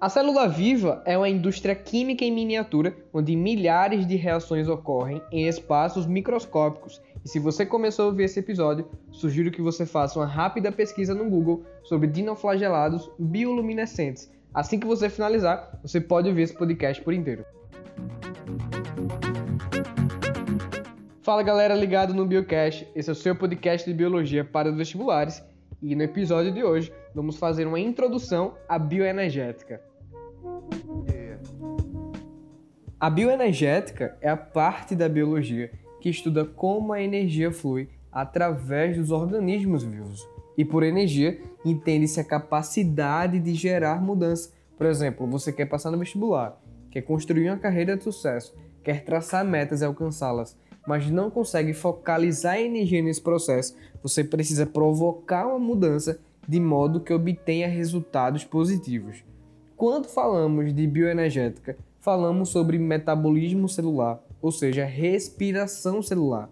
A célula viva é uma indústria química em miniatura onde milhares de reações ocorrem em espaços microscópicos. E se você começou a ouvir esse episódio, sugiro que você faça uma rápida pesquisa no Google sobre dinoflagelados bioluminescentes. Assim que você finalizar, você pode ouvir esse podcast por inteiro. Fala galera ligado no Biocast, esse é o seu podcast de biologia para os vestibulares e no episódio de hoje vamos fazer uma introdução à bioenergética. A bioenergética é a parte da biologia que estuda como a energia flui através dos organismos vivos. E por energia, entende-se a capacidade de gerar mudança. Por exemplo, você quer passar no vestibular, quer construir uma carreira de sucesso, quer traçar metas e alcançá-las, mas não consegue focalizar a energia nesse processo, você precisa provocar uma mudança de modo que obtenha resultados positivos. Quando falamos de bioenergética, falamos sobre metabolismo celular, ou seja, respiração celular.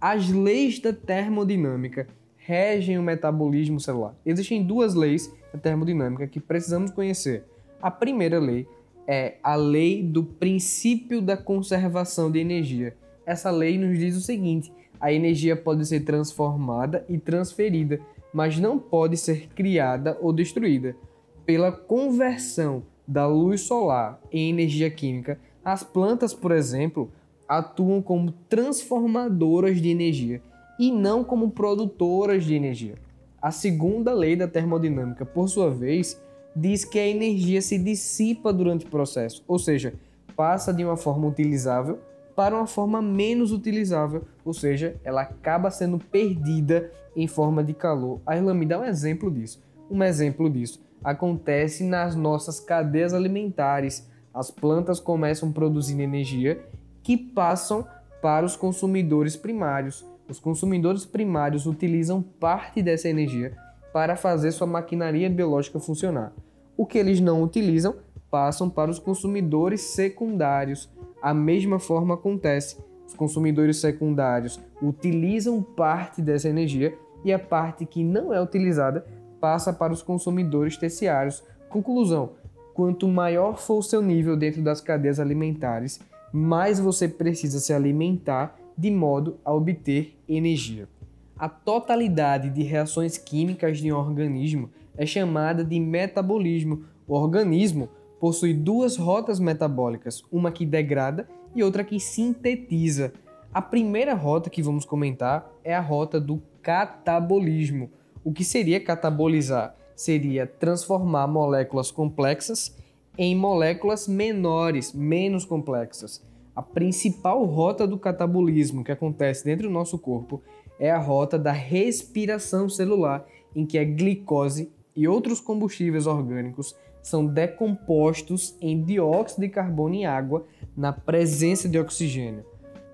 As leis da termodinâmica regem o metabolismo celular. Existem duas leis da termodinâmica que precisamos conhecer. A primeira lei é a lei do princípio da conservação de energia. Essa lei nos diz o seguinte: a energia pode ser transformada e transferida, mas não pode ser criada ou destruída. Pela conversão da luz solar em energia química, as plantas, por exemplo, atuam como transformadoras de energia e não como produtoras de energia. A segunda lei da termodinâmica, por sua vez, diz que a energia se dissipa durante o processo, ou seja, passa de uma forma utilizável para uma forma menos utilizável, ou seja, ela acaba sendo perdida em forma de calor. A Irlanda me dá um exemplo disso. Um exemplo disso acontece nas nossas cadeias alimentares. As plantas começam produzindo energia que passam para os consumidores primários. Os consumidores primários utilizam parte dessa energia para fazer sua maquinaria biológica funcionar. O que eles não utilizam passam para os consumidores secundários. A mesma forma acontece. Os consumidores secundários utilizam parte dessa energia e a parte que não é utilizada passa para os consumidores terciários. Conclusão: quanto maior for o seu nível dentro das cadeias alimentares, mais você precisa se alimentar de modo a obter energia. A totalidade de reações químicas de um organismo é chamada de metabolismo. O organismo possui duas rotas metabólicas, uma que degrada e outra que sintetiza. A primeira rota que vamos comentar é a rota do catabolismo. O que seria catabolizar? Seria transformar moléculas complexas em moléculas menores, menos complexas. A principal rota do catabolismo que acontece dentro do nosso corpo é a rota da respiração celular, em que a glicose e outros combustíveis orgânicos são decompostos em dióxido de carbono e água na presença de oxigênio.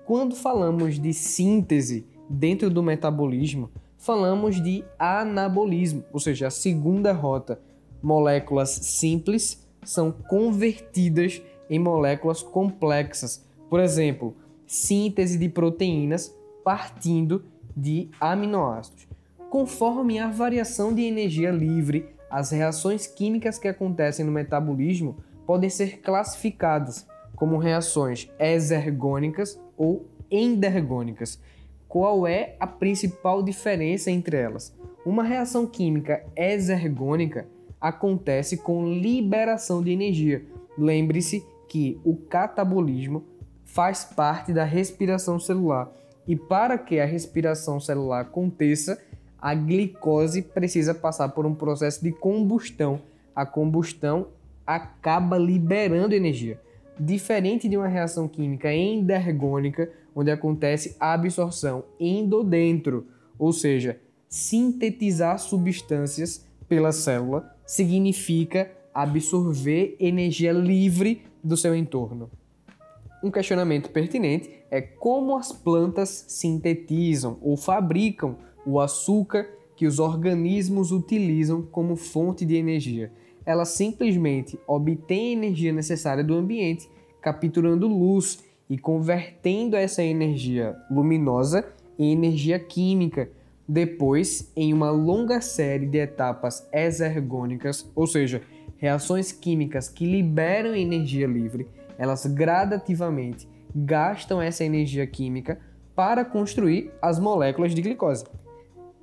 Quando falamos de síntese dentro do metabolismo, falamos de anabolismo, ou seja, a segunda rota. Moléculas simples são convertidas em moléculas complexas. Por exemplo, síntese de proteínas partindo de aminoácidos. Conforme a variação de energia livre, as reações químicas que acontecem no metabolismo podem ser classificadas como reações exergônicas ou endergônicas. Qual é a principal diferença entre elas? Uma reação química exergônica acontece com liberação de energia. Lembre-se que o catabolismo faz parte da respiração celular e para que a respiração celular aconteça, a glicose precisa passar por um processo de combustão. A combustão acaba liberando energia. Diferente de uma reação química endergônica, onde acontece a absorção endodentro, ou seja, sintetizar substâncias pela célula significa absorver energia livre do seu entorno. Um questionamento pertinente é como as plantas sintetizam ou fabricam o açúcar que os organismos utilizam como fonte de energia. Elas simplesmente obtêm a energia necessária do ambiente, capturando luz e convertendo essa energia luminosa em energia química, depois em uma longa série de etapas exergônicas, ou seja, reações químicas que liberam energia livre, elas gradativamente gastam essa energia química para construir as moléculas de glicose.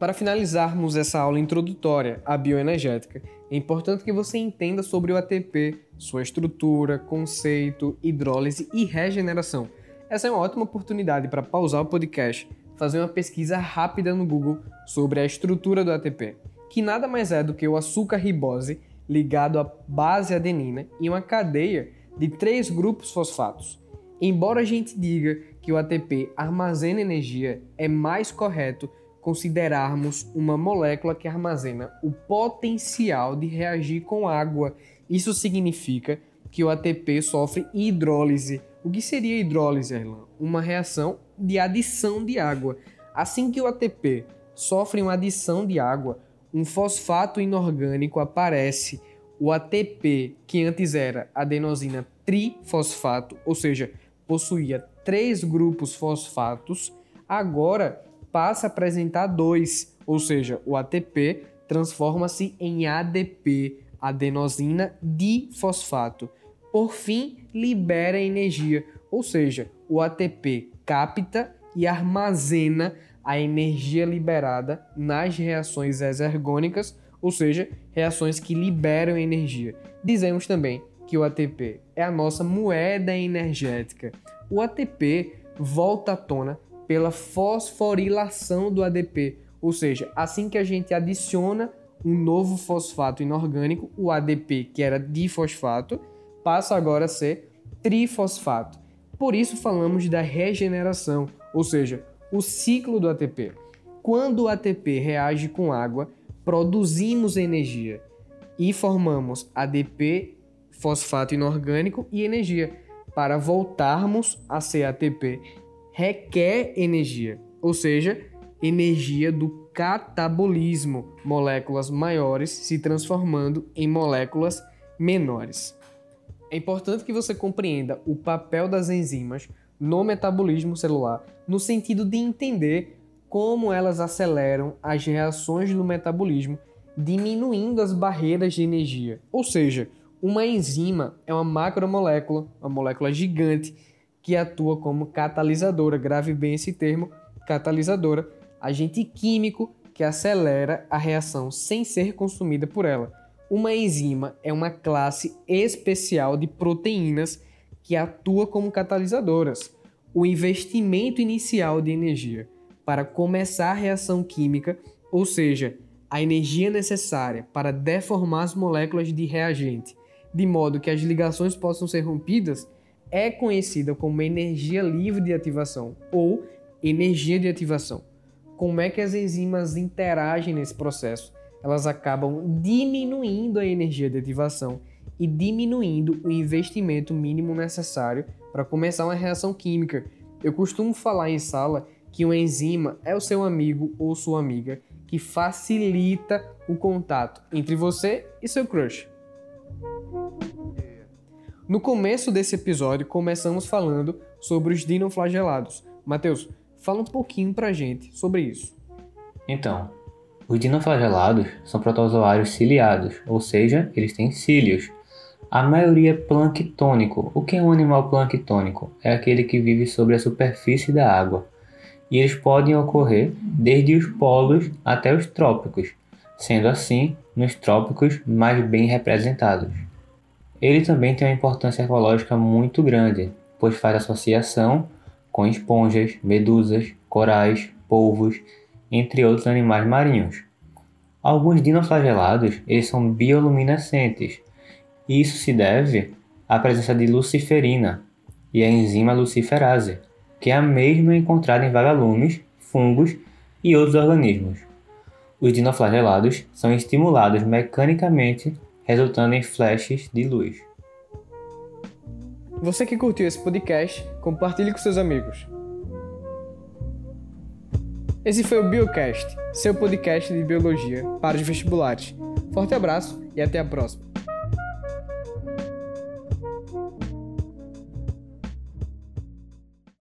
Para finalizarmos essa aula introdutória à bioenergética, é importante que você entenda sobre o ATP, sua estrutura, conceito, hidrólise e regeneração. Essa é uma ótima oportunidade para pausar o podcast, fazer uma pesquisa rápida no Google sobre a estrutura do ATP, que nada mais é do que o açúcar ribose ligado à base adenina em uma cadeia de três grupos fosfatos. Embora a gente diga que o ATP armazena energia, é mais correto considerarmos uma molécula que armazena o potencial de reagir com água. Isso significa que o ATP sofre hidrólise. O que seria hidrólise, Erlan? Uma reação de adição de água. Assim que o ATP sofre uma adição de água, um fosfato inorgânico aparece. O ATP, que antes era adenosina trifosfato, ou seja, possuía três grupos fosfatos, agora passa a apresentar dois, ou seja, o ATP transforma-se em ADP, adenosina difosfato. Por fim, libera energia, ou seja, o ATP capta e armazena a energia liberada nas reações exergônicas, ou seja, reações que liberam energia. Dizemos também que o ATP é a nossa moeda energética. O ATP volta à tona pela fosforilação do ADP, ou seja, assim que a gente adiciona um novo fosfato inorgânico, o ADP, que era difosfato, passa agora a ser trifosfato. Por isso falamos da regeneração, ou seja, o ciclo do ATP. Quando o ATP reage com água, produzimos energia e formamos ADP, fosfato inorgânico e energia. Para voltarmos a ser ATP, requer energia, ou seja, energia do catabolismo, moléculas maiores se transformando em moléculas menores. É importante que você compreenda o papel das enzimas no metabolismo celular, no sentido de entender como elas aceleram as reações do metabolismo, diminuindo as barreiras de energia. Ou seja, uma enzima é uma macromolécula, uma molécula gigante que atua como catalisadora, grave bem esse termo, catalisadora, agente químico que acelera a reação sem ser consumida por ela. Uma enzima é uma classe especial de proteínas que atua como catalisadoras. O investimento inicial de energia para começar a reação química, ou seja, a energia necessária para deformar as moléculas de reagente, de modo que as ligações possam ser rompidas, é conhecida como energia livre de ativação ou energia de ativação. Como é que as enzimas interagem nesse processo? elas acabam diminuindo a energia de ativação e diminuindo o investimento mínimo necessário para começar uma reação química. Eu costumo falar em sala que uma enzima é o seu amigo ou sua amiga que facilita o contato entre você e seu crush. No começo desse episódio, começamos falando sobre os dinoflagelados. Mateus, fala um pouquinho pra gente sobre isso. Então, os dinoflagelados são protozoários ciliados, ou seja, eles têm cílios. A maioria é planctônico. O que é um animal planctônico? É aquele que vive sobre a superfície da água. E eles podem ocorrer desde os polos até os trópicos, sendo assim nos trópicos mais bem representados. Ele também tem uma importância ecológica muito grande, pois faz associação com esponjas, medusas, corais, polvos entre outros animais marinhos. Alguns dinoflagelados eles são bioluminescentes, e isso se deve à presença de luciferina e a enzima luciferase, que é a mesma encontrada em vagalumes, fungos e outros organismos. Os dinoflagelados são estimulados mecanicamente, resultando em flashes de luz. Você que curtiu esse podcast, compartilhe com seus amigos. Esse foi o Biocast, seu podcast de biologia para os vestibulares. Forte abraço e até a próxima.